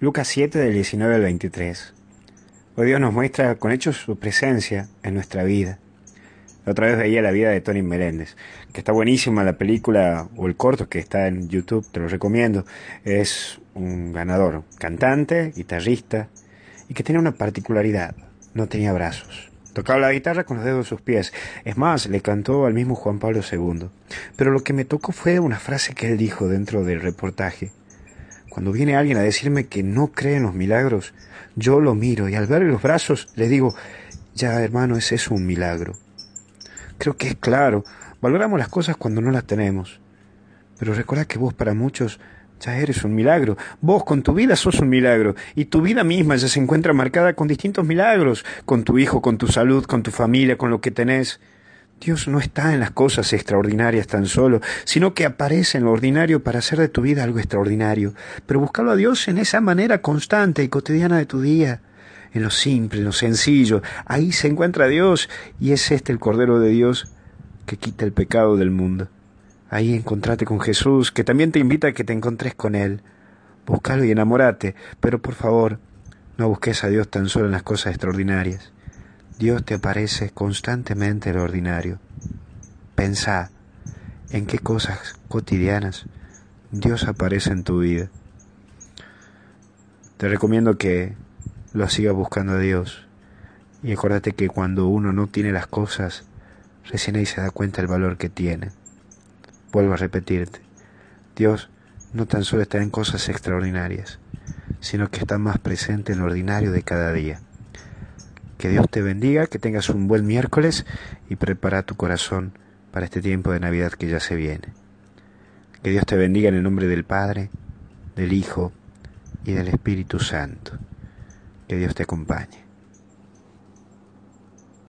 Lucas 7 del 19 al 23. Hoy Dios nos muestra con hechos su presencia en nuestra vida. Otra vez veía la vida de Tony Meléndez, que está buenísima la película o el corto que está en YouTube, te lo recomiendo. Es un ganador, cantante, guitarrista, y que tiene una particularidad, no tenía brazos. Tocaba la guitarra con los dedos de sus pies. Es más, le cantó al mismo Juan Pablo II. Pero lo que me tocó fue una frase que él dijo dentro del reportaje. Cuando viene alguien a decirme que no cree en los milagros, yo lo miro y al ver los brazos le digo, ya hermano, es un milagro. Creo que es claro, valoramos las cosas cuando no las tenemos. Pero recuerda que vos para muchos ya eres un milagro. Vos con tu vida sos un milagro. Y tu vida misma ya se encuentra marcada con distintos milagros. Con tu hijo, con tu salud, con tu familia, con lo que tenés. Dios no está en las cosas extraordinarias tan solo, sino que aparece en lo ordinario para hacer de tu vida algo extraordinario. Pero buscarlo a Dios en esa manera constante y cotidiana de tu día, en lo simple, en lo sencillo. Ahí se encuentra Dios y es este el Cordero de Dios que quita el pecado del mundo. Ahí encontrate con Jesús, que también te invita a que te encontres con Él. Búscalo y enamórate, pero por favor, no busques a Dios tan solo en las cosas extraordinarias. Dios te aparece constantemente en lo ordinario. Pensá en qué cosas cotidianas Dios aparece en tu vida. Te recomiendo que lo sigas buscando a Dios y acuérdate que cuando uno no tiene las cosas, recién ahí se da cuenta del valor que tiene. Vuelvo a repetirte, Dios no tan solo está en cosas extraordinarias, sino que está más presente en lo ordinario de cada día. Que Dios te bendiga, que tengas un buen miércoles y prepara tu corazón para este tiempo de Navidad que ya se viene. Que Dios te bendiga en el nombre del Padre, del Hijo y del Espíritu Santo. Que Dios te acompañe.